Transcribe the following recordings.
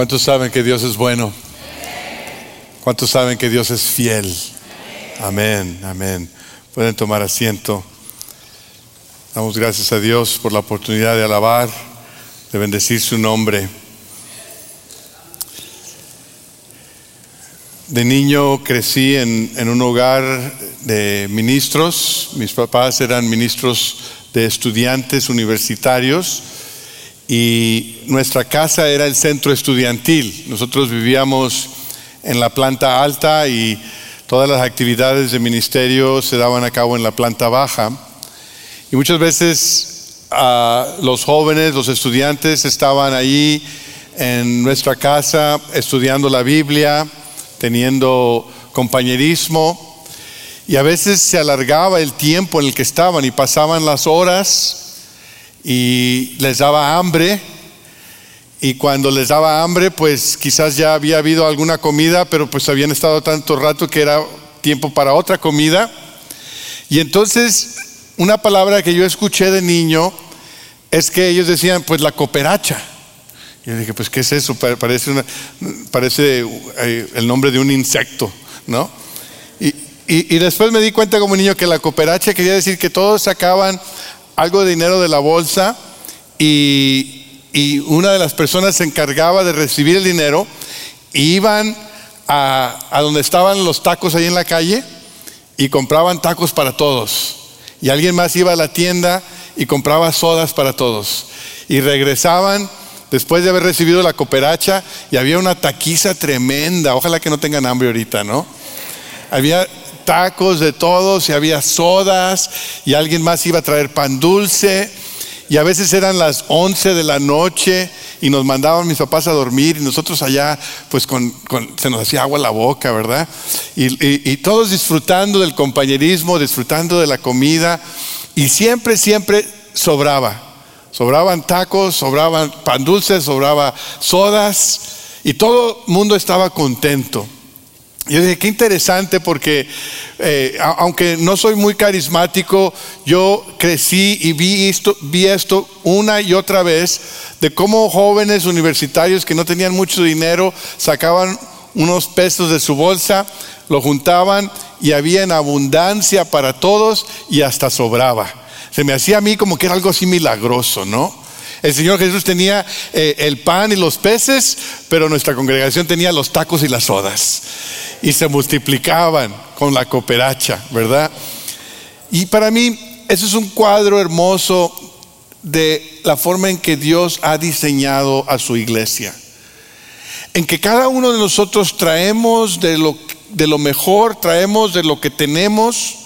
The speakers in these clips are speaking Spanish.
¿Cuántos saben que Dios es bueno? ¿Cuántos saben que Dios es fiel? Amén, amén. Pueden tomar asiento. Damos gracias a Dios por la oportunidad de alabar, de bendecir su nombre. De niño crecí en, en, un hogar de ministros. Mis papás eran ministros de estudiantes universitarios y nuestra casa era el centro estudiantil. Nosotros vivíamos en la planta alta y todas las actividades de ministerio se daban a cabo en la planta baja. Y muchas veces uh, los jóvenes, los estudiantes estaban ahí en nuestra casa estudiando la Biblia, teniendo compañerismo. Y a veces se alargaba el tiempo en el que estaban y pasaban las horas y les daba hambre. Y cuando les daba hambre, pues quizás ya había habido alguna comida, pero pues habían estado tanto rato que era tiempo para otra comida. Y entonces, una palabra que yo escuché de niño es que ellos decían, pues la cooperacha. Y yo dije, pues ¿qué es eso? Parece, parece eh, el nombre de un insecto, ¿no? Y, y, y después me di cuenta como niño que la cooperacha quería decir que todos sacaban algo de dinero de la bolsa y, y una de las personas se encargaba de recibir el dinero y iban a, a, donde estaban los tacos ahí en la calle y compraban tacos para todos. Y alguien más iba a la tienda y compraba sodas para todos. Y regresaban después de haber recibido la cooperacha y había una taquiza tremenda. Ojalá que no tengan hambre ahorita, ¿no? Había tacos de todos y había sodas y alguien más iba a traer pan dulce y a veces eran las 11 de la noche y nos mandaban mis papás a dormir y nosotros allá pues se nos hacía agua la boca, ¿verdad? Y todos disfrutando del compañerismo, disfrutando de la comida y siempre, siempre sobraba. Sobraban tacos, sobraban pan dulce, sobraba sodas y todo el mundo estaba contento. Yo dije, qué interesante porque eh, aunque no soy muy carismático, yo crecí y vi esto, vi esto una y otra vez de cómo jóvenes universitarios que no tenían mucho dinero sacaban unos pesos de su bolsa, lo juntaban y había en abundancia para todos y hasta sobraba. Se me hacía a mí como que era algo así milagroso, ¿no? El Señor Jesús tenía eh, el pan y los peces, pero nuestra congregación tenía los tacos y las sodas. Y se multiplicaban con la cooperacha, ¿verdad? Y para mí, eso es un cuadro hermoso de la forma en que Dios ha diseñado a su iglesia. En que cada uno de nosotros traemos de lo, de lo mejor, traemos de lo que tenemos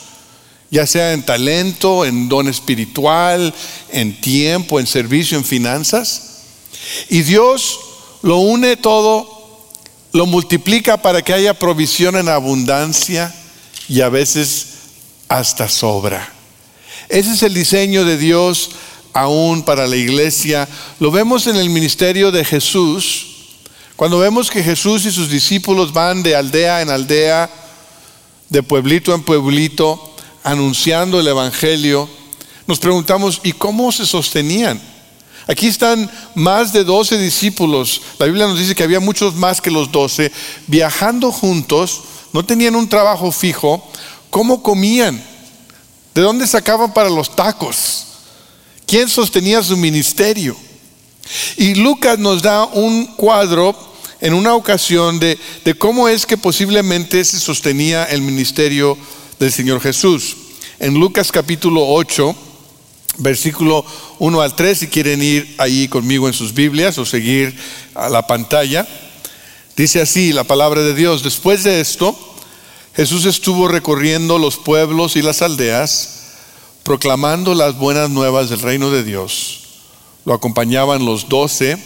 ya sea en talento, en don espiritual, en tiempo, en servicio, en finanzas. Y Dios lo une todo, lo multiplica para que haya provisión en abundancia y a veces hasta sobra. Ese es el diseño de Dios aún para la iglesia. Lo vemos en el ministerio de Jesús. Cuando vemos que Jesús y sus discípulos van de aldea en aldea, de pueblito en pueblito, anunciando el Evangelio, nos preguntamos, ¿y cómo se sostenían? Aquí están más de 12 discípulos. La Biblia nos dice que había muchos más que los 12 viajando juntos, no tenían un trabajo fijo. ¿Cómo comían? ¿De dónde sacaban para los tacos? ¿Quién sostenía su ministerio? Y Lucas nos da un cuadro en una ocasión de, de cómo es que posiblemente se sostenía el ministerio del Señor Jesús. En Lucas capítulo 8, versículo 1 al 3, si quieren ir ahí conmigo en sus Biblias o seguir a la pantalla, dice así la palabra de Dios. Después de esto, Jesús estuvo recorriendo los pueblos y las aldeas, proclamando las buenas nuevas del reino de Dios. Lo acompañaban los doce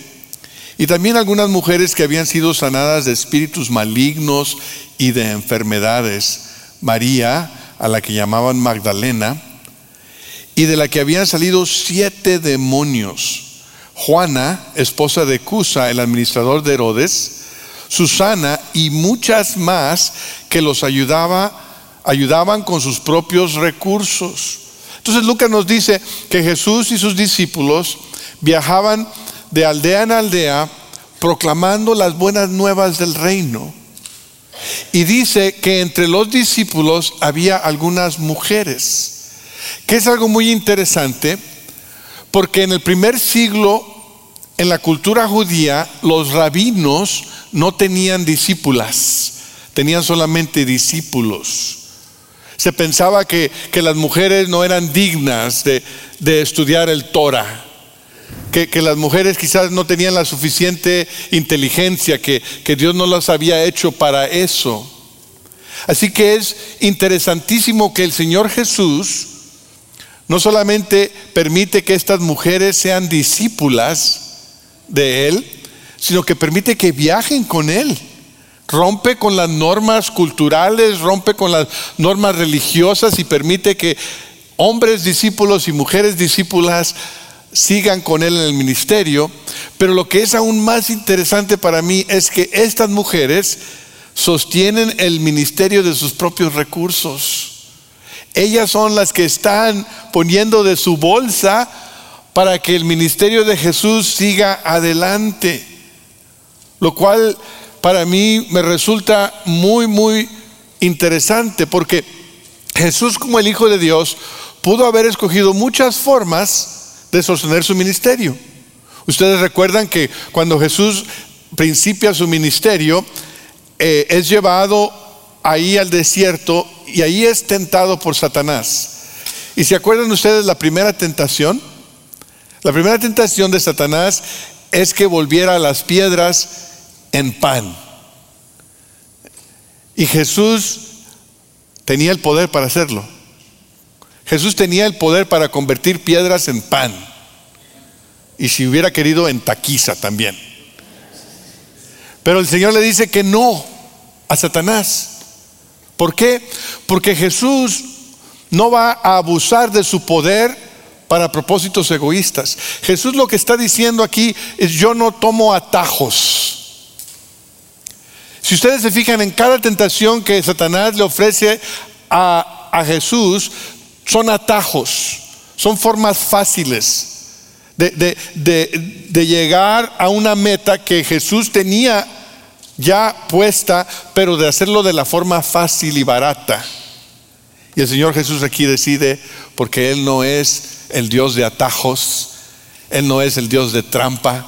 y también algunas mujeres que habían sido sanadas de espíritus malignos y de enfermedades María, a la que llamaban Magdalena, y de la que habían salido siete demonios. Juana, esposa de Cusa, el administrador de Herodes, Susana y muchas más que los ayudaba, ayudaban con sus propios recursos. Entonces Lucas nos dice que Jesús y sus discípulos viajaban de aldea en aldea proclamando las buenas nuevas del reino. Y dice que entre los discípulos había algunas mujeres, que es algo muy interesante, porque en el primer siglo, en la cultura judía, los rabinos no tenían discípulas, tenían solamente discípulos. Se pensaba que, las mujeres no eran dignas de, estudiar el Torah. Que, las mujeres quizás no tenían la suficiente inteligencia, que, que Dios no las había hecho para eso. Así que es interesantísimo que el Señor Jesús no solamente permite que estas mujeres sean discípulas de Él, sino que permite que viajen con Él rompe con las normas culturales, rompe con las normas religiosas y permite que hombres discípulos y mujeres discípulas sigan con él en el ministerio. Pero lo que es aún más interesante para mí es que estas mujeres sostienen el ministerio de sus propios recursos. Ellas son las que están poniendo de su bolsa para que el ministerio de Jesús siga adelante. Lo cual para mí me resulta muy, muy interesante porque Jesús como el Hijo de Dios pudo haber escogido muchas formas de sostener su ministerio. Ustedes recuerdan que cuando Jesús principia su ministerio, eh, es llevado ahí al desierto y ahí es tentado por Satanás. ¿Y se acuerdan ustedes la primera tentación? La primera tentación de Satanás es que volviera las piedras en pan. Y Jesús tenía el poder para hacerlo. Jesús tenía el poder para convertir piedras en pan. Y si hubiera querido, en taquiza también. Pero el Señor le dice que no a Satanás. ¿Por qué? Porque Jesús no va a abusar de su poder para propósitos egoístas. Jesús lo que está diciendo aquí es yo no tomo atajos. Si ustedes se fijan en cada tentación que Satanás le ofrece a, Jesús, son atajos, son formas fáciles de, de, llegar a una meta que Jesús tenía ya puesta, pero de hacerlo de la forma fácil y barata. Y el Señor Jesús aquí decide, porque Él no es el Dios de atajos, Él no es el Dios de trampa,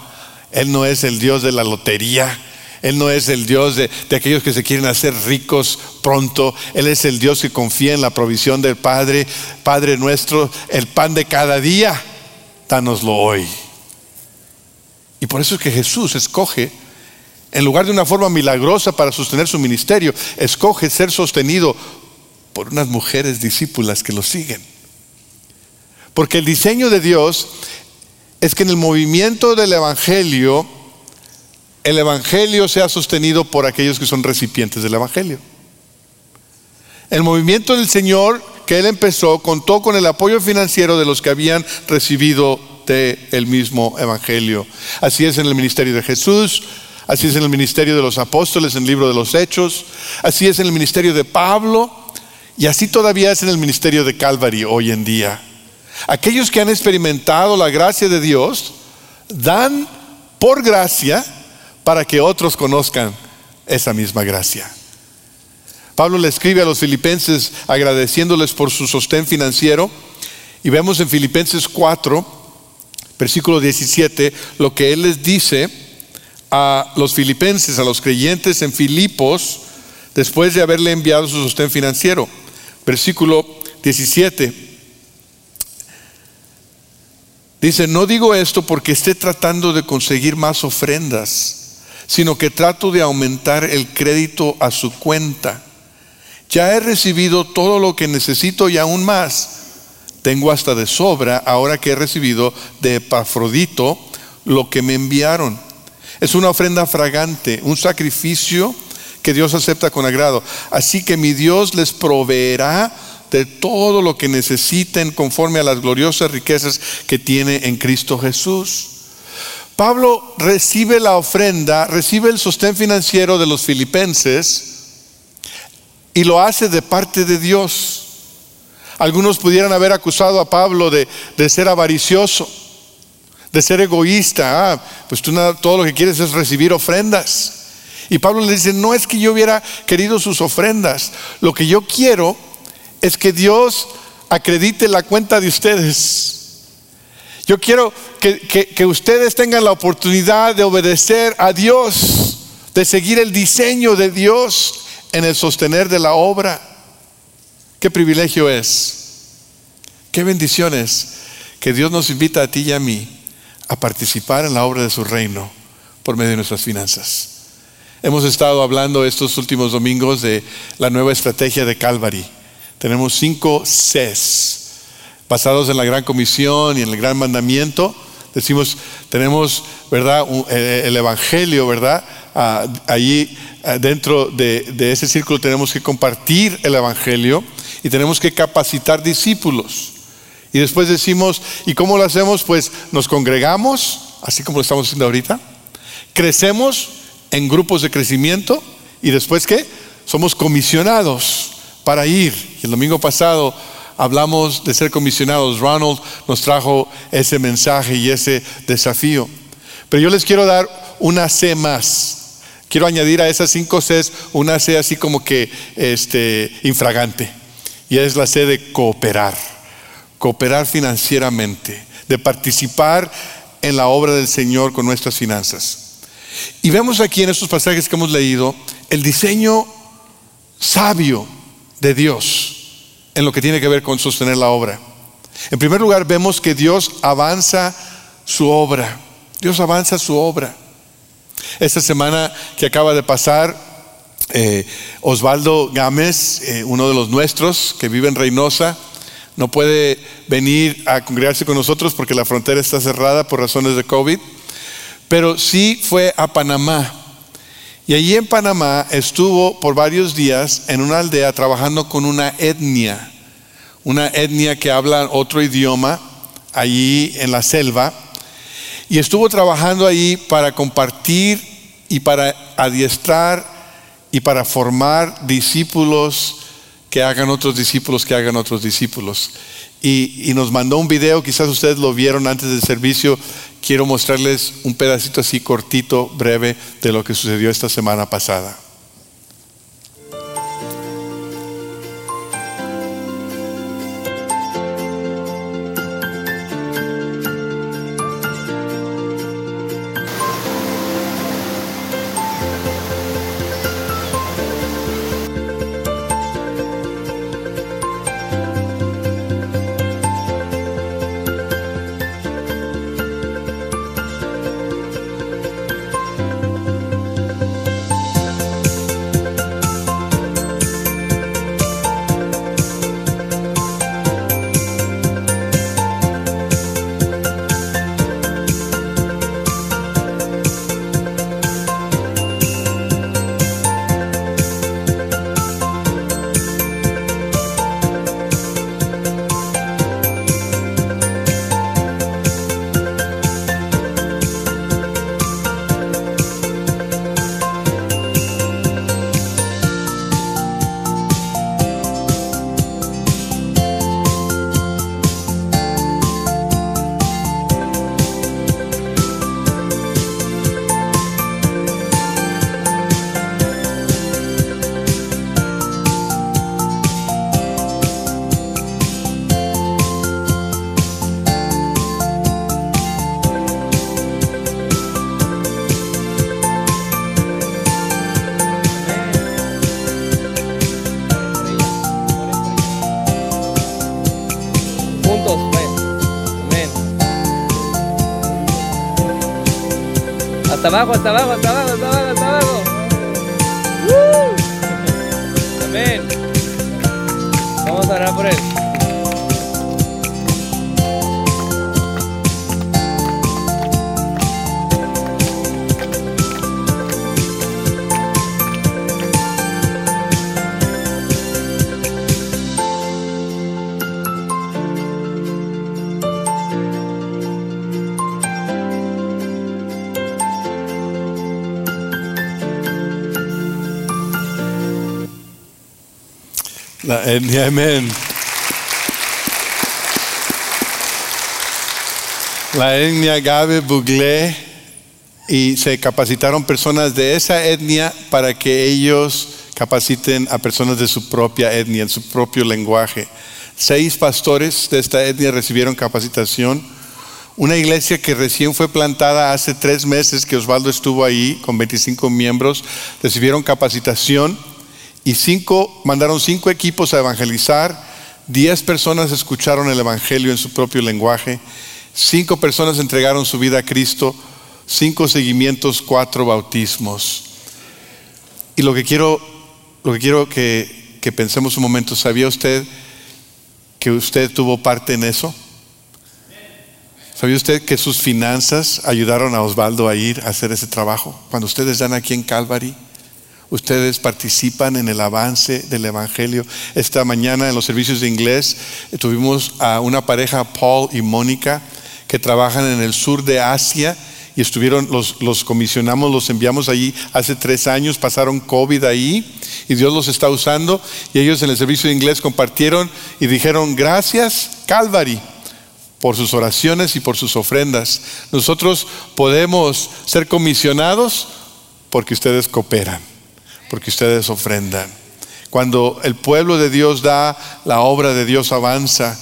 Él no es el Dios de la lotería, él no es el Dios de, aquellos que se quieren hacer ricos pronto. Él es el Dios que confía en la provisión del Padre. Padre nuestro, el pan de cada día, danoslo hoy. Y por eso es que Jesús escoge, en lugar de una forma milagrosa para sostener su ministerio, escoge ser sostenido por unas mujeres discípulas que lo siguen. Porque el diseño de Dios es que en el movimiento del Evangelio, el Evangelio sea sostenido por aquellos que son recipientes del Evangelio. El movimiento del Señor que Él empezó contó con el apoyo financiero de los que habían recibido del mismo Evangelio. Así es en el ministerio de Jesús, así es en el ministerio de los apóstoles, en el libro de los Hechos, así es en el ministerio de Pablo y así todavía es en el ministerio de Calvary hoy en día. Aquellos que han experimentado la gracia de Dios dan por gracia para que otros conozcan esa misma gracia. Pablo le escribe a los filipenses agradeciéndoles por su sostén financiero y vemos en Filipenses 4, versículo 17, lo que él les dice a los filipenses, a los creyentes en Filipos, después de haberle enviado su sostén financiero. Versículo 17. Dice, no digo esto porque esté tratando de conseguir más ofrendas sino que trato de aumentar el crédito a su cuenta. Ya he recibido todo lo que necesito y aún más. Tengo hasta de sobra ahora que he recibido de Epafrodito lo que me enviaron. Es una ofrenda fragante, un sacrificio que Dios acepta con agrado. Así que mi Dios les proveerá de todo lo que necesiten conforme a las gloriosas riquezas que tiene en Cristo Jesús. Pablo recibe la ofrenda, recibe el sostén financiero de los filipenses y lo hace de parte de Dios. Algunos pudieran haber acusado a Pablo de, ser avaricioso, de ser egoísta. Ah, pues tú nada, todo lo que quieres es recibir ofrendas. Y Pablo le dice, no es que yo hubiera querido sus ofrendas, lo que yo quiero es que Dios acredite la cuenta de ustedes. Yo quiero que, ustedes tengan la oportunidad de obedecer a Dios, de seguir el diseño de Dios en el sostener de la obra. Qué privilegio es, qué bendiciones que Dios nos invita a ti y a mí a participar en la obra de su reino por medio de nuestras finanzas. Hemos estado hablando estos últimos domingos de la nueva estrategia de Calvary. Tenemos cinco Cs basados en la gran comisión y en el gran mandamiento. Decimos, tenemos, ¿verdad? Eh, el Evangelio, ¿verdad? Ah, allí ah, dentro de, ese círculo tenemos que compartir el Evangelio y tenemos que capacitar discípulos. Y después decimos, ¿y cómo lo hacemos? Pues nos congregamos, así como lo estamos haciendo ahorita, crecemos en grupos de crecimiento y después qué? Somos comisionados para ir. El domingo pasado hablamos de ser comisionados. Ronald nos trajo ese mensaje y ese desafío. Pero yo les quiero dar una C más. Quiero añadir a esas cinco Cs una C así como que este, infragante. Y es la C de cooperar. Cooperar financieramente. De participar en la obra del Señor con nuestras finanzas. Y vemos aquí en estos pasajes que hemos leído el diseño sabio de Dios en lo que tiene que ver con sostener la obra. En primer lugar, vemos que Dios avanza su obra. Dios avanza su obra. Esta semana que acaba de pasar, eh, Osvaldo Gámez, eh, uno de los nuestros que vive en Reynosa, no puede venir a congregarse con nosotros porque la frontera está cerrada por razones de COVID pero sí fue a Panamá. Y allí en Panamá estuvo por varios días en una aldea trabajando con una etnia, una etnia que habla otro idioma, allí en la selva. Y estuvo trabajando allí para compartir y para adiestrar y para formar discípulos que hagan otros discípulos, que hagan otros discípulos. Y, nos mandó un video, quizás ustedes lo vieron antes del servicio, quiero mostrarles un pedacito así cortito, breve, de lo que sucedió esta semana pasada. Abajo, hasta abajo, hasta abajo, amén. la etnia Gabe Buglé y se capacitaron personas de esa etnia para que ellos capaciten a personas de su propia etnia, en su propio lenguaje. Seis pastores de esta etnia recibieron capacitación. Una iglesia que recién fue plantada hace tres meses, que Osvaldo estuvo ahí con 25 miembros, recibieron capacitación y cinco, mandaron cinco equipos a evangelizar. Diez personas escucharon el evangelio en su propio lenguaje. Cinco personas entregaron su vida a Cristo, cinco seguimientos, cuatro bautismos. Y lo que quiero, lo que, quiero que, pensemos un momento, ¿sabía usted que usted tuvo parte en eso? ¿Sabía usted que sus finanzas ayudaron a Osvaldo a ir a hacer ese trabajo? Cuando ustedes dan aquí en Calvary, ustedes participan en el avance del Evangelio. Esta mañana en los servicios de inglés tuvimos a una pareja, Paul y Mónica, que trabajan en el sur de Asia y estuvieron, los, los comisionamos, los enviamos allí hace tres años, pasaron COVID ahí y Dios los está usando y ellos en el servicio de inglés compartieron y dijeron gracias Calvary por sus oraciones y por sus ofrendas. Nosotros podemos ser comisionados porque ustedes cooperan, porque ustedes ofrendan. Cuando el pueblo de Dios da, la obra de Dios avanza.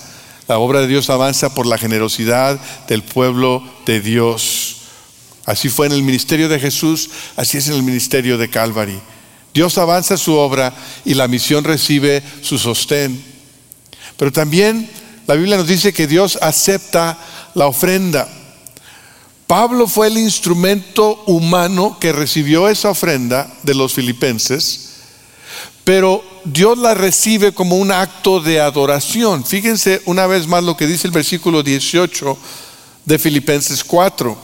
La obra de Dios avanza por la generosidad del pueblo de Dios. Así fue en el ministerio de Jesús, así es en el ministerio de Calvary. Dios avanza su obra y la misión recibe su sostén. Pero también la Biblia nos dice que Dios acepta la ofrenda. Pablo fue el instrumento humano que recibió esa ofrenda de los filipenses pero Dios la recibe como un acto de adoración. Fíjense una vez más lo que dice el versículo 18 de Filipenses 4.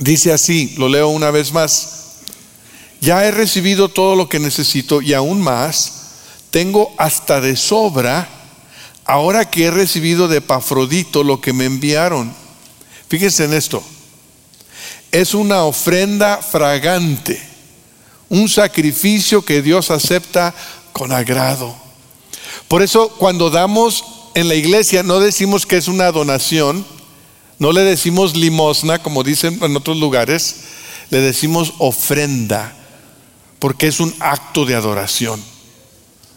Dice así, lo leo una vez más. Ya he recibido todo lo que necesito y aún más, tengo hasta de sobra, ahora que he recibido de Pafrodito lo que me enviaron. Fíjense en esto. Es una ofrenda fragante un sacrificio que Dios acepta con agrado. Por eso cuando damos en la iglesia no decimos que es una donación, no le decimos limosna como dicen en otros lugares, le decimos ofrenda, porque es un acto de adoración.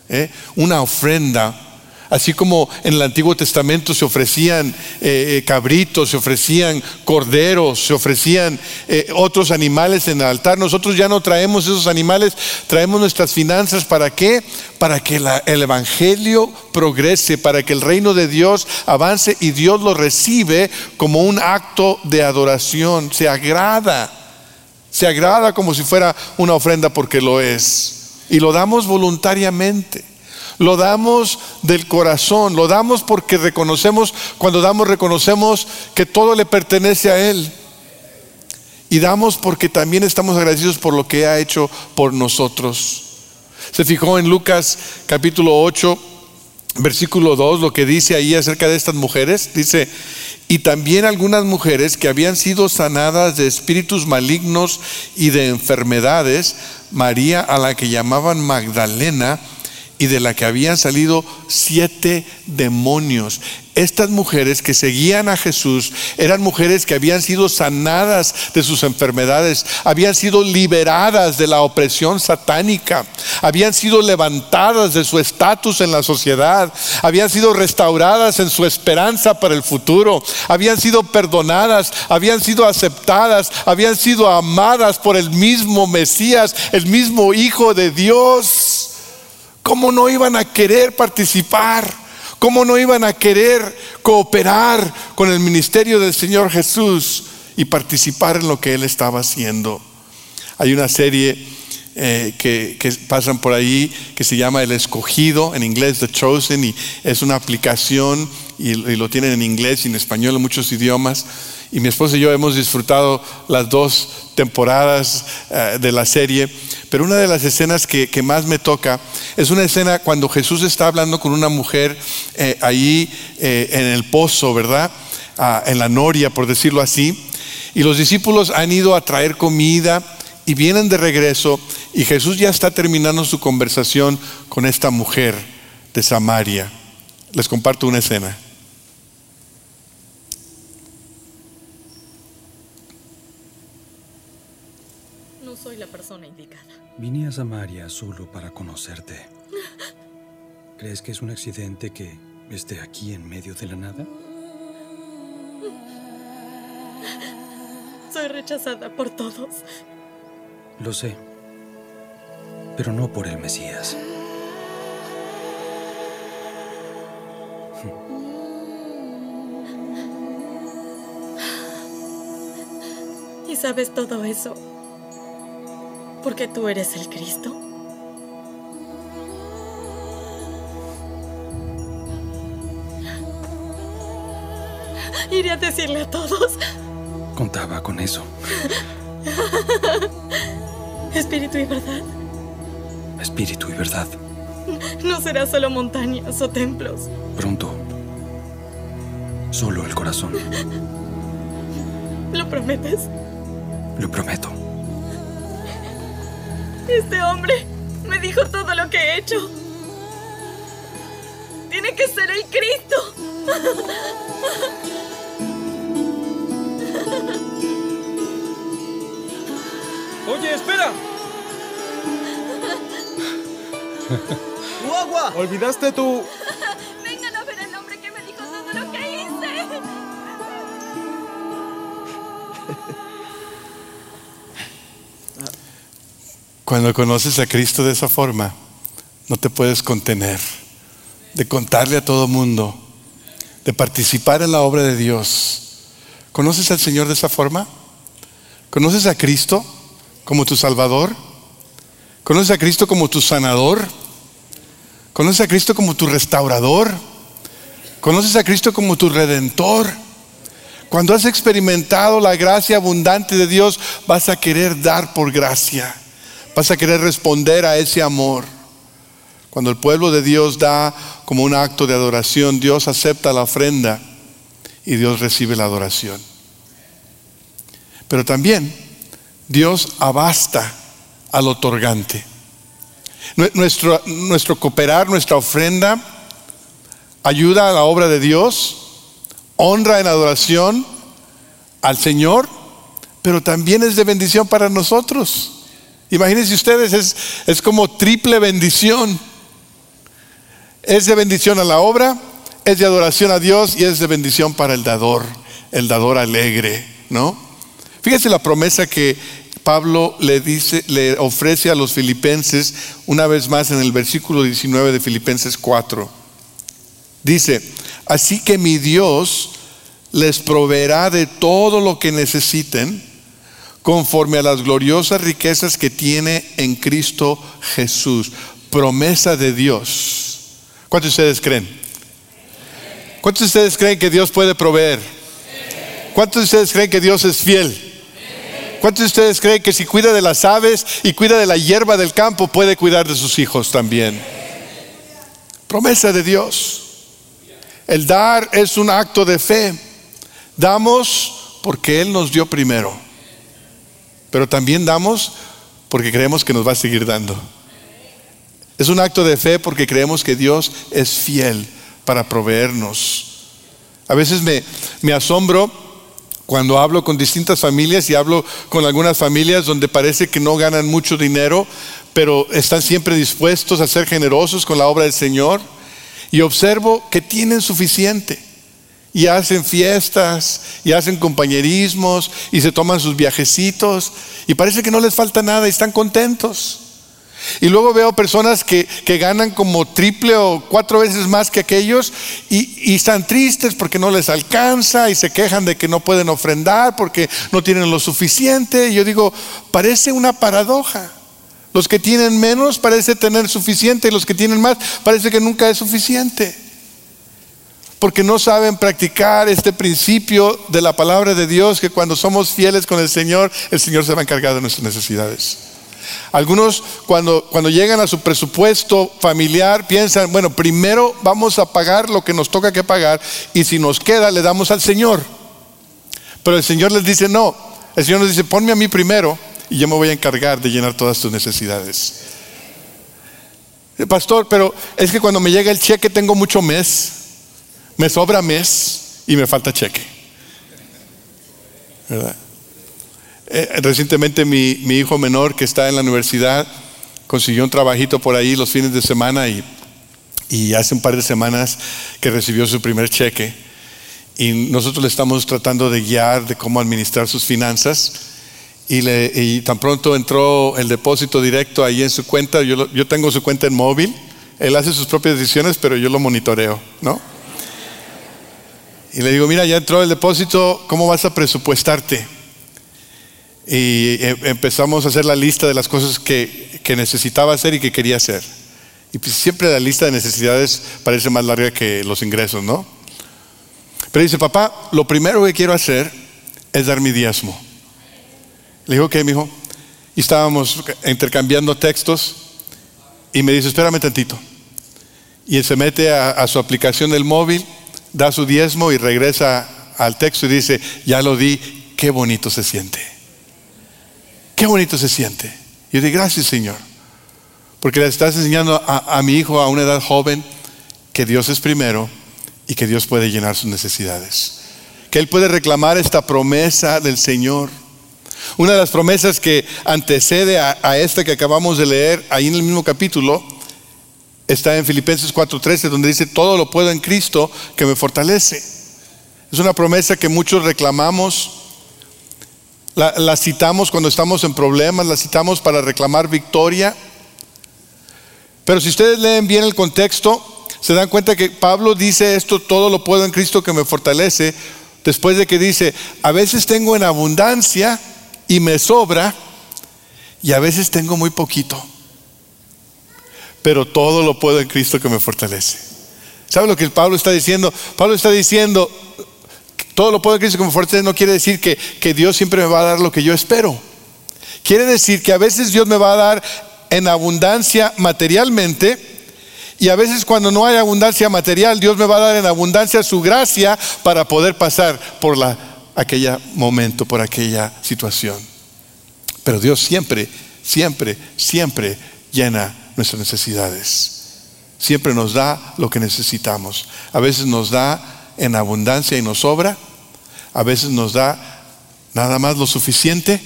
¿eh? Una ofrenda Así como en el Antiguo Testamento se ofrecían eh, eh, cabritos, se ofrecían corderos, se ofrecían eh, otros animales en el altar, nosotros ya no traemos esos animales, traemos nuestras finanzas. ¿Para qué? Para que el Evangelio progrese, para que el reino de Dios avance y Dios lo recibe como un acto de adoración. Se agrada, se agrada como si fuera una ofrenda porque lo es. Y lo damos voluntariamente. Lo damos del corazón, lo damos porque reconocemos, cuando damos reconocemos que todo le pertenece a Él. Y damos porque también estamos agradecidos por lo que ha hecho por nosotros. Se fijó en Lucas capítulo 8, versículo 2, lo que dice ahí acerca de estas mujeres. Dice, y también algunas mujeres que habían sido sanadas de espíritus malignos y de enfermedades, María a la que llamaban Magdalena, y de la que habían salido siete demonios. Estas mujeres que seguían a Jesús eran mujeres que habían sido sanadas de sus enfermedades, habían sido liberadas de la opresión satánica, habían sido levantadas de su estatus en la sociedad, habían sido restauradas en su esperanza para el futuro, habían sido perdonadas, habían sido aceptadas, habían sido amadas por el mismo Mesías, el mismo Hijo de Dios. ¿Cómo no iban a querer participar? ¿Cómo no iban a querer cooperar con el ministerio del Señor Jesús y participar en lo que Él estaba haciendo? Hay una serie eh, que, pasan por ahí que se llama El Escogido, en inglés The Chosen, y es una aplicación y, lo tienen en inglés y en español en muchos idiomas. Y mi esposa y yo hemos disfrutado las dos temporadas eh, de la serie. Pero una de las escenas que, más me toca es una escena cuando Jesús está hablando con una mujer eh, ahí eh, en el pozo, ¿verdad? Ah, en la noria, por decirlo así. Y los discípulos han ido a traer comida y vienen de regreso y Jesús ya está terminando su conversación con esta mujer de Samaria. Les comparto una escena. Vine a Samaria solo para conocerte. ¿Crees que es un accidente que esté aquí en medio de la nada? Soy rechazada por todos. Lo sé, pero no por el Mesías. ¿Y sabes todo eso? Porque tú eres el Cristo. Iré a decirle a todos. Contaba con eso. Espíritu y verdad. Espíritu y verdad. No será solo montañas o templos. Pronto. Solo el corazón. ¿Lo prometes? Lo prometo. Este hombre me dijo todo lo que he hecho. Tiene que ser el Cristo. Oye, espera. ¡Tu agua! Olvidaste tu... Cuando conoces a Cristo de esa forma, no te puedes contener de contarle a todo mundo, de participar en la obra de Dios. ¿Conoces al Señor de esa forma? ¿Conoces a Cristo como tu Salvador? ¿Conoces a Cristo como tu sanador? ¿Conoces a Cristo como tu restaurador? ¿Conoces a Cristo como tu redentor? Cuando has experimentado la gracia abundante de Dios, vas a querer dar por gracia. Vas a querer responder a ese amor. Cuando el pueblo de Dios da como un acto de adoración, Dios acepta la ofrenda y Dios recibe la adoración. Pero también Dios abasta al otorgante. Nuestro, nuestro cooperar, nuestra ofrenda, ayuda a la obra de Dios, honra en adoración al Señor, pero también es de bendición para nosotros. Imagínense ustedes, es, es como triple bendición. Es de bendición a la obra, es de adoración a Dios y es de bendición para el dador, el dador alegre, ¿no? Fíjese la promesa que Pablo le dice, le ofrece a los filipenses una vez más en el versículo 19 de Filipenses 4. Dice, así que mi Dios les proveerá de todo lo que necesiten conforme a las gloriosas riquezas que tiene en Cristo Jesús. Promesa de Dios. ¿Cuántos de ustedes creen? ¿Cuántos de ustedes creen que Dios puede proveer? ¿Cuántos de ustedes creen que Dios es fiel? ¿Cuántos de ustedes creen que si cuida de las aves y cuida de la hierba del campo, puede cuidar de sus hijos también? Promesa de Dios. El dar es un acto de fe. Damos porque Él nos dio primero. Pero también damos porque creemos que nos va a seguir dando. Es un acto de fe porque creemos que Dios es fiel para proveernos. A veces me, me asombro cuando hablo con distintas familias y hablo con algunas familias donde parece que no ganan mucho dinero, pero están siempre dispuestos a ser generosos con la obra del Señor. Y observo que tienen suficiente. Y hacen fiestas, y hacen compañerismos, y se toman sus viajecitos. Y parece que no les falta nada y están contentos. Y luego veo personas que, que, ganan como triple o cuatro veces más que aquellos y, y, están tristes porque no les alcanza y se quejan de que no pueden ofrendar porque no tienen lo suficiente. Y yo digo, parece una paradoja. Los que tienen menos parece tener suficiente y los que tienen más parece que nunca es suficiente. Porque no saben practicar este principio de la palabra de Dios que cuando somos fieles con el Señor, el Señor se va a encargar de nuestras necesidades. Algunos cuando, cuando llegan a su presupuesto familiar piensan, bueno, primero vamos a pagar lo que nos toca que pagar y si nos queda le damos al Señor. Pero el Señor les dice, no, el Señor nos dice, ponme a mí primero y yo me voy a encargar de llenar todas tus necesidades. Pastor, pero es que cuando me llega el cheque tengo mucho mes, me sobra mes y me falta cheque. ¿Verdad? Eh, recientemente mi, mi hijo menor que está en la universidad consiguió un trabajito por ahí los fines de semana y, y hace un par de semanas que recibió su primer cheque. Y nosotros le estamos tratando de guiar de cómo administrar sus finanzas. Y, tan pronto entró el depósito directo ahí en su cuenta, yo, yo tengo su cuenta en móvil, él hace sus propias decisiones, pero yo lo monitoreo, ¿no? Y le digo, mira, ya entró el depósito, ¿cómo vas a presupuestarte? Y eh, empezamos a hacer la lista de las cosas que, que necesitaba hacer y que quería hacer. Y pues siempre la lista de necesidades parece más larga que los ingresos, ¿no? Pero dice, papá, lo primero que quiero hacer es dar mi diezmo. Le digo, ¿qué, mijo? Y estábamos intercambiando textos y me dice, espérame tantito. Y él se mete a, a su aplicación del móvil, da su diezmo y regresa al texto y dice, ya lo di, qué bonito se siente. Qué bonito se siente. Y yo digo, gracias Señor. Porque le estás enseñando a, mi hijo a una edad joven que Dios es primero y que Dios puede llenar sus necesidades. Que Él puede reclamar esta promesa del Señor. Una de las promesas que antecede a, a esta que acabamos de leer ahí en el mismo capítulo está en Filipenses 4:13 donde dice, todo lo puedo en Cristo que me fortalece. Es una promesa que muchos reclamamos, la, la citamos cuando estamos en problemas, la citamos para reclamar victoria. Pero si ustedes leen bien el contexto, se dan cuenta que Pablo dice esto, todo lo puedo en Cristo que me fortalece, después de que dice, a veces tengo en abundancia y me sobra, y a veces tengo muy poquito, pero todo lo puedo en Cristo que me fortalece. ¿Sabe lo que Pablo está diciendo? Pablo está diciendo, todo lo puedo en Cristo que me fortalece no quiere decir que, que Dios siempre me va a dar lo que yo espero. Quiere decir que a veces Dios me va a dar en abundancia materialmente y a veces cuando no hay abundancia material, Dios me va a dar en abundancia su gracia para poder pasar por la, aquella momento, por aquella situación. Pero Dios siempre, siempre, siempre llena nuestras necesidades. Siempre nos da lo que necesitamos. A veces nos da en abundancia y nos sobra. A veces nos da nada más lo suficiente.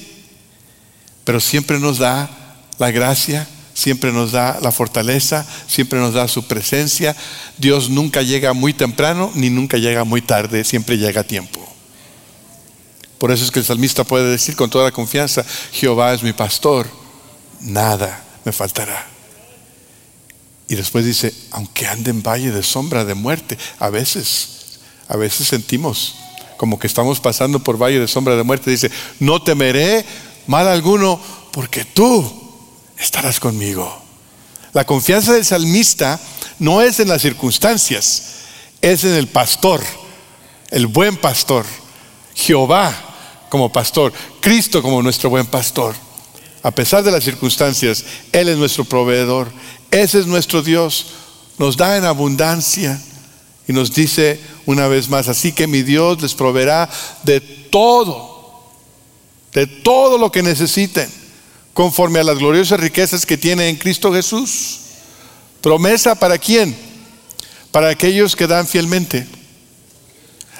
Pero siempre nos da la gracia, siempre nos da la fortaleza, siempre nos da su presencia. Dios nunca llega muy temprano ni nunca llega muy tarde, siempre llega a tiempo. Por eso es que el salmista puede decir con toda la confianza, Jehová es mi pastor, nada me faltará. Y después dice, aunque ande en valle de sombra de muerte, a veces, a veces sentimos como que estamos pasando por valle de sombra de muerte, dice, no temeré mal alguno porque tú estarás conmigo. La confianza del salmista no es en las circunstancias, es en el pastor, el buen pastor, Jehová como pastor, Cristo como nuestro buen pastor. A pesar de las circunstancias, Él es nuestro proveedor, ese es nuestro Dios, nos da en abundancia y nos dice una vez más, así que mi Dios les proveerá de todo, de todo lo que necesiten, conforme a las gloriosas riquezas que tiene en Cristo Jesús. Promesa para quién? Para aquellos que dan fielmente.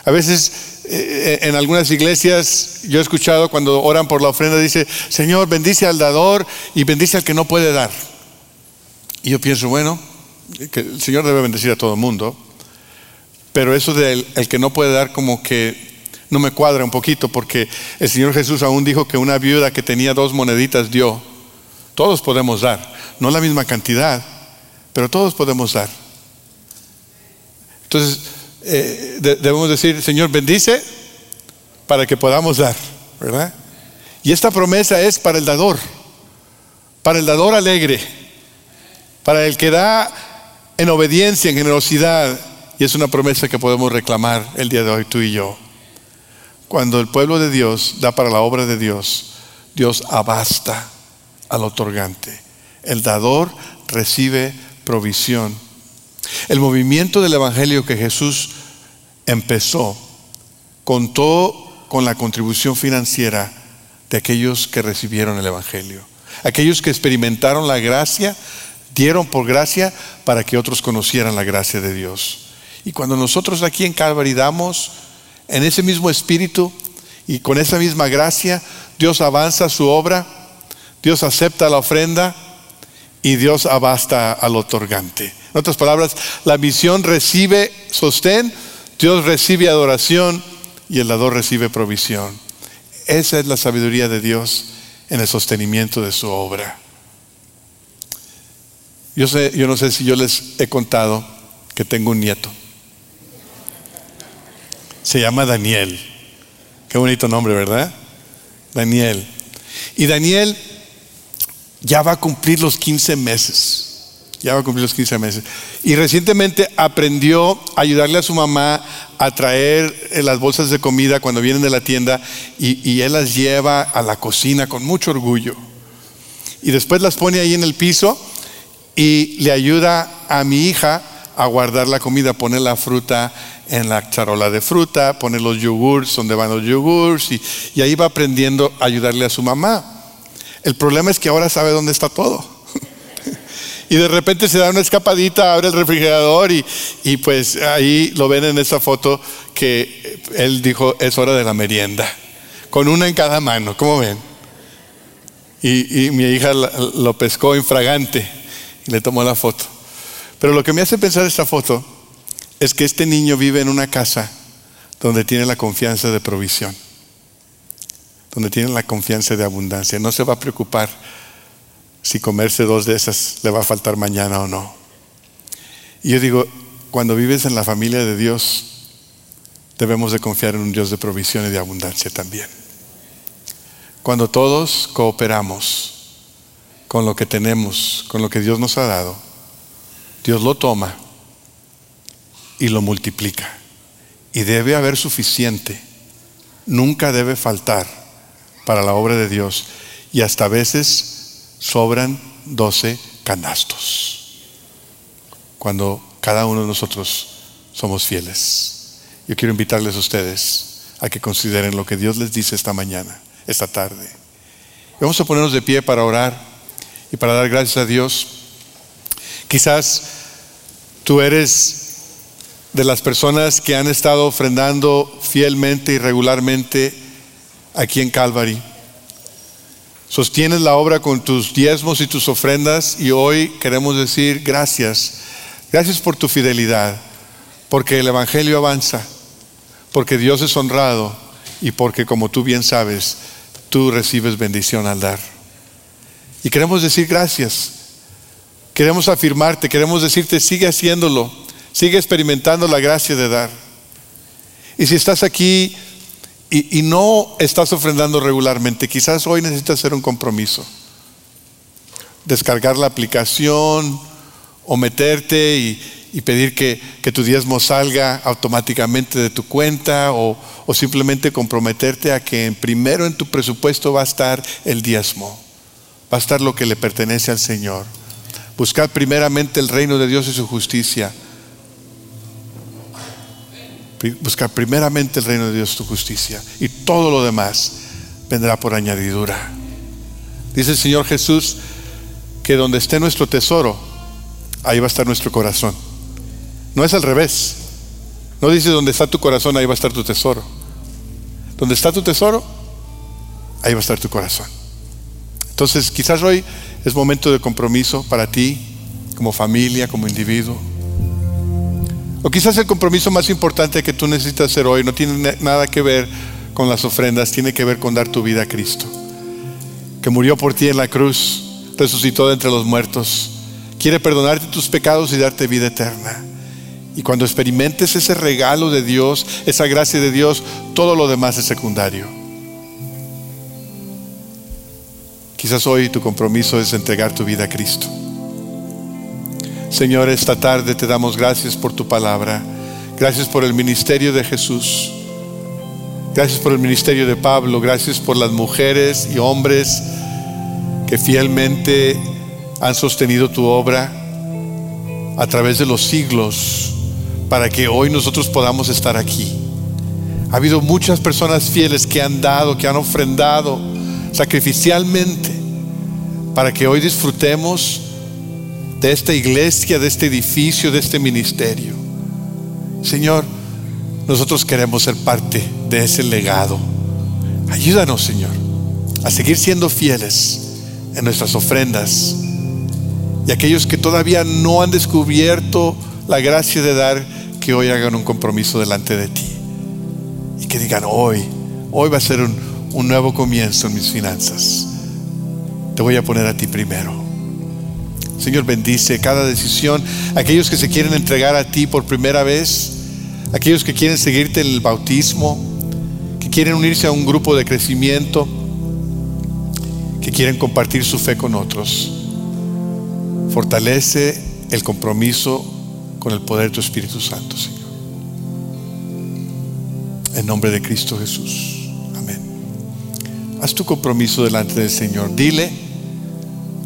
A veces eh, en algunas iglesias yo he escuchado cuando oran por la ofrenda, dice, Señor, bendice al dador y bendice al que no puede dar. Y yo pienso, bueno, que el Señor debe bendecir a todo el mundo, pero eso del el que no puede dar como que no me cuadra un poquito, porque el Señor Jesús aún dijo que una viuda que tenía dos moneditas dio. Todos podemos dar, no la misma cantidad, pero todos podemos dar. Entonces, eh, de- debemos decir, Señor, bendice para que podamos dar, ¿verdad? Y esta promesa es para el dador, para el dador alegre, para el que da en obediencia, en generosidad, y es una promesa que podemos reclamar el día de hoy tú y yo. Cuando el pueblo de Dios da para la obra de Dios, Dios abasta al otorgante. El dador recibe provisión. El movimiento del Evangelio que Jesús empezó contó con la contribución financiera de aquellos que recibieron el Evangelio. Aquellos que experimentaron la gracia, dieron por gracia para que otros conocieran la gracia de Dios. Y cuando nosotros aquí en Calvary damos en ese mismo espíritu Y con esa misma gracia, Dios avanza su obra, Dios acepta la ofrenda y Dios abasta al otorgante. En otras palabras, la misión recibe sostén, Dios recibe adoración y el dador recibe provisión. Esa es la sabiduría de Dios en el sostenimiento de su obra. Yo, sé, yo no sé si yo les he contado que tengo un nieto. Se llama Daniel. Qué bonito nombre, ¿verdad? Daniel. Y Daniel ya va a cumplir los 15 meses. Ya va a cumplir los 15 meses. Y recientemente aprendió a ayudarle a su mamá a traer eh, las bolsas de comida cuando vienen de la tienda y, y él las lleva a la cocina con mucho orgullo. Y después las pone ahí en el piso y le ayuda a mi hija a guardar la comida, pone la fruta en la charola de fruta, pone los yogurts donde van los yogurts y, ahí va aprendiendo a ayudarle a su mamá. El problema es que ahora sabe dónde está todo. y de repente se da una escapadita, abre el refrigerador y, y pues ahí lo ven en esa foto que él dijo es hora de la merienda, con una en cada mano, ¿cómo ven? Y, y mi hija lo pescó infragante le tomó la foto. Pero lo que me hace pensar esta foto es que este niño vive en una casa donde tiene la confianza de provisión, donde tiene la confianza de abundancia. No se va a preocupar si comerse dos de esas le va a faltar mañana o no. Y yo digo, cuando vives en la familia de Dios, debemos de confiar en un Dios de provisión y de abundancia también. Cuando todos cooperamos con lo que tenemos, con lo que Dios nos ha dado, Dios lo toma y lo multiplica. Y debe haber suficiente. Nunca debe faltar para la obra de Dios. Y hasta a veces sobran 12 canastos. Cuando cada uno de nosotros somos fieles. Yo quiero invitarles a ustedes a que consideren lo que Dios les dice esta mañana, esta tarde. Vamos a ponernos de pie para orar y para dar gracias a Dios. Quizás tú eres de las personas que han estado ofrendando fielmente y regularmente aquí en Calvary. Sostienes la obra con tus diezmos y tus ofrendas y hoy queremos decir gracias. Gracias por tu fidelidad, porque el Evangelio avanza, porque Dios es honrado y porque como tú bien sabes, tú recibes bendición al dar. Y queremos decir gracias. Queremos afirmarte, queremos decirte, sigue haciéndolo Sigue experimentando la gracia de dar. Y si estás aquí y, no estás ofrendando regularmente, quizás hoy necesitas hacer un compromiso. Descargar la aplicación o meterte y, pedir que, tu diezmo salga automáticamente de tu cuenta o, o simplemente comprometerte a que primero en tu presupuesto va a estar el diezmo, va a estar lo que le pertenece al Señor. Buscar primeramente el reino de Dios y su justicia buscar primeramente el reino de Dios, tu justicia, y todo lo demás vendrá por añadidura. Dice el Señor Jesús que donde esté nuestro tesoro, ahí va a estar nuestro corazón. No es al revés. No dice donde está tu corazón, ahí va a estar tu tesoro. Donde está tu tesoro, ahí va a estar tu corazón. Entonces, quizás hoy es momento de compromiso para ti, como familia, como individuo. O quizás el compromiso más importante que tú necesitas hacer hoy no tiene nada que ver con las ofrendas, tiene que ver con dar tu vida a Cristo, que murió por ti en la cruz, resucitó de entre los muertos, quiere perdonarte tus pecados y darte vida eterna. Y cuando experimentes ese regalo de Dios, esa gracia de Dios, todo lo demás es secundario. Quizás hoy tu compromiso es entregar tu vida a Cristo. Señor, esta tarde te damos gracias por tu palabra. Gracias por el ministerio de Jesús. Gracias por el ministerio de Pablo. Gracias por las mujeres y hombres que fielmente han sostenido tu obra a través de los siglos para que hoy nosotros podamos estar aquí. Ha habido muchas personas fieles que han dado, que han ofrendado sacrificialmente para que hoy disfrutemos de esta iglesia, de este edificio, de este ministerio. Señor, nosotros queremos ser parte de ese legado. Ayúdanos, Señor, a seguir siendo fieles en nuestras ofrendas. Y aquellos que todavía no han descubierto la gracia de dar, que hoy hagan un compromiso delante de ti. Y que digan, hoy, hoy va a ser un, un nuevo comienzo en mis finanzas. Te voy a poner a ti primero. Señor, bendice cada decisión. Aquellos que se quieren entregar a ti por primera vez, aquellos que quieren seguirte en el bautismo, que quieren unirse a un grupo de crecimiento, que quieren compartir su fe con otros. Fortalece el compromiso con el poder de tu Espíritu Santo, Señor. En nombre de Cristo Jesús. Haz tu compromiso delante del Señor. Dile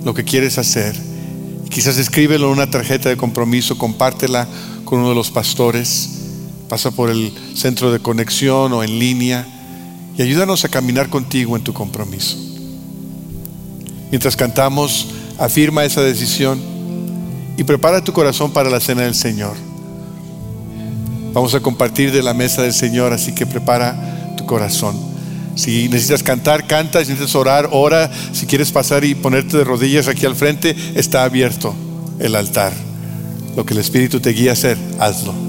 lo que quieres hacer. Quizás escríbelo en una tarjeta de compromiso, compártela con uno de los pastores. Pasa por el centro de conexión o en línea y ayúdanos a caminar contigo en tu compromiso. Mientras cantamos, afirma esa decisión y prepara tu corazón para la cena del Señor. Vamos a compartir de la mesa del Señor, así que prepara tu corazón. Si necesitas cantar, canta. Si necesitas orar, ora. Si quieres pasar y ponerte de rodillas aquí al frente, está abierto el altar. Lo que el Espíritu te guía a hacer, hazlo.